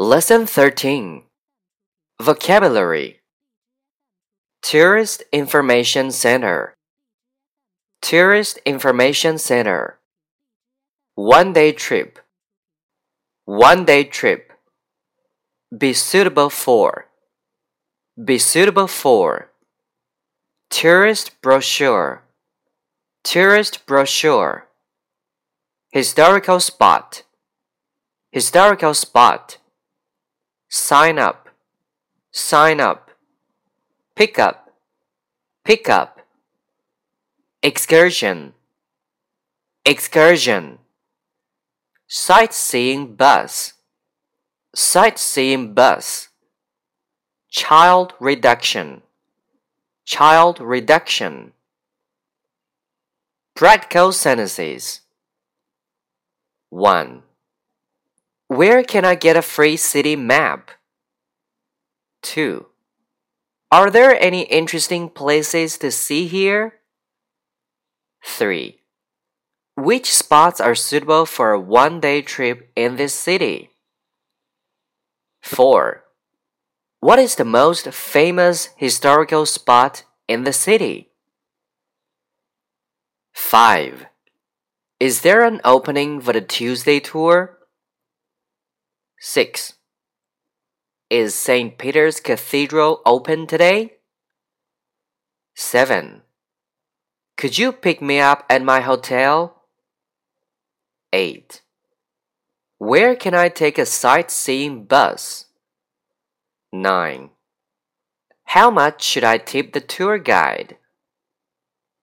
Lesson 13 Vocabulary. Tourist Information Center. Tourist Information Center. One day trip. One day trip. Be suitable for. Be suitable for. Tourist brochure. Tourist brochure. Historical spot. Historical spot sign up, sign up, pick up, pick up, excursion, excursion, sightseeing bus, sightseeing bus, child reduction, child reduction, practical sentences. 1. Where can I get a free city map? 2. Are there any interesting places to see here? 3. Which spots are suitable for a one day trip in this city? 4. What is the most famous historical spot in the city? 5. Is there an opening for the Tuesday tour? 6. Is St. Peter's Cathedral open today? 7. Could you pick me up at my hotel? 8. Where can I take a sightseeing bus? 9. How much should I tip the tour guide?